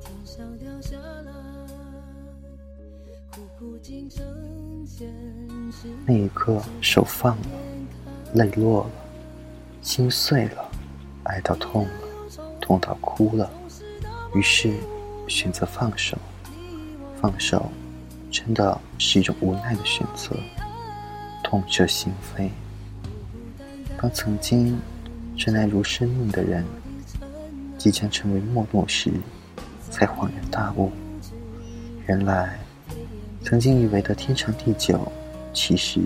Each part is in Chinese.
天上掉下了那一刻，手放了，泪落了，心碎了，爱到痛了，痛到哭了，于是选择放手。放手，真的是一种无奈的选择，痛彻心扉。当曾经真爱如生命的人，即将成为陌路时，才恍然大悟，原来曾经以为的天长地久，其实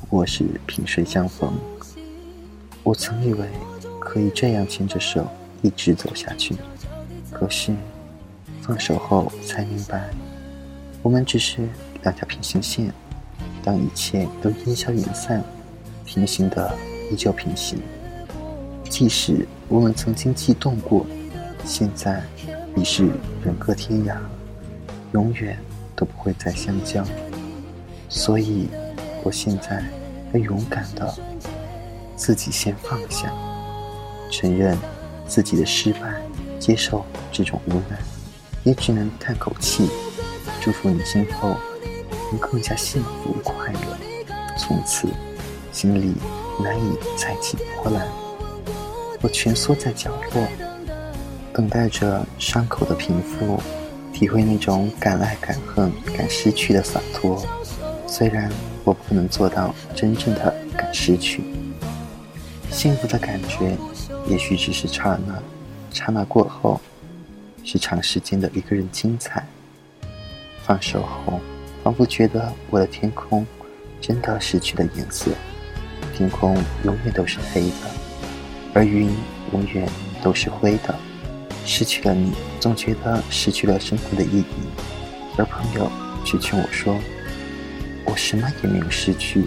不过是萍水相逢。我曾以为可以这样牵着手一直走下去，可是放手后才明白。我们只是两条平行线，当一切都烟消云散，平行的依旧平行。即使我们曾经悸动过，现在已是人各天涯，永远都不会再相交。所以，我现在要勇敢的自己先放下，承认自己的失败，接受这种无奈，也只能叹口气。祝福你今后能更加幸福快乐，从此心里难以再起波澜。我蜷缩在角落，等待着伤口的平复，体会那种敢爱敢恨敢失去的洒脱。虽然我不能做到真正的敢失去，幸福的感觉也许只是刹那，刹那过后是长时间的一个人精彩。放手后，仿佛觉得我的天空真的失去了颜色，天空永远都是黑的，而云永远都是灰的。失去了你，总觉得失去了生活的意义。而朋友却劝我说：“我什么也没有失去，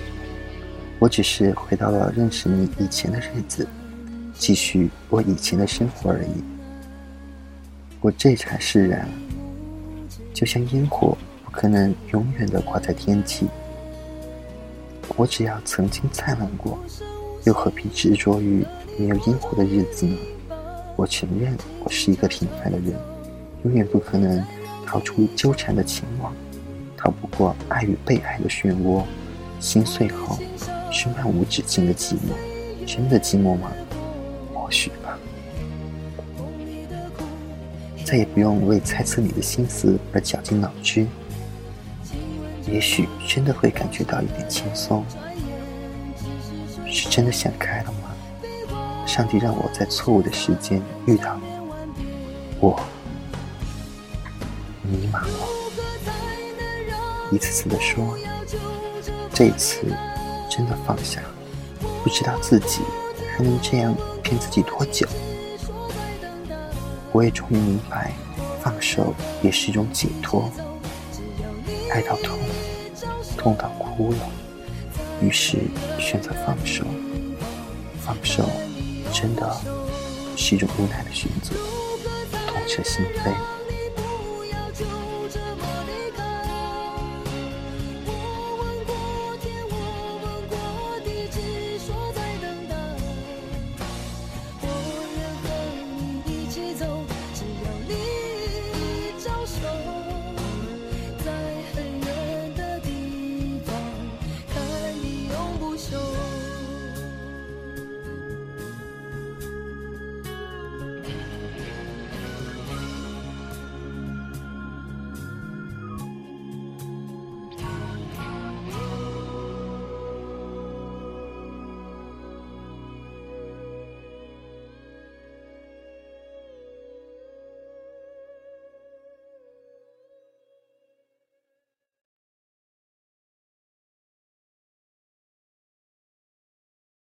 我只是回到了认识你以前的日子，继续我以前的生活而已。”我这才释然。就像烟火，不可能永远的挂在天际。我只要曾经灿烂过，又何必执着于没有烟火的日子呢？我承认，我是一个平凡的人，永远不可能逃出纠缠的情网，逃不过爱与被爱的漩涡。心碎后，是漫无止境的寂寞。真的寂寞吗？或许吧。再也不用为猜测你的心思而绞尽脑汁，也许真的会感觉到一点轻松。是真的想开了吗？上帝让我在错误的时间遇到你，我迷茫了，一次次的说，这一次真的放下，不知道自己还能这样骗自己多久。我也终于明白，放手也是一种解脱。爱到痛，痛到哭了，于是选择放手。放手，真的是一种无奈的选择，痛彻心扉。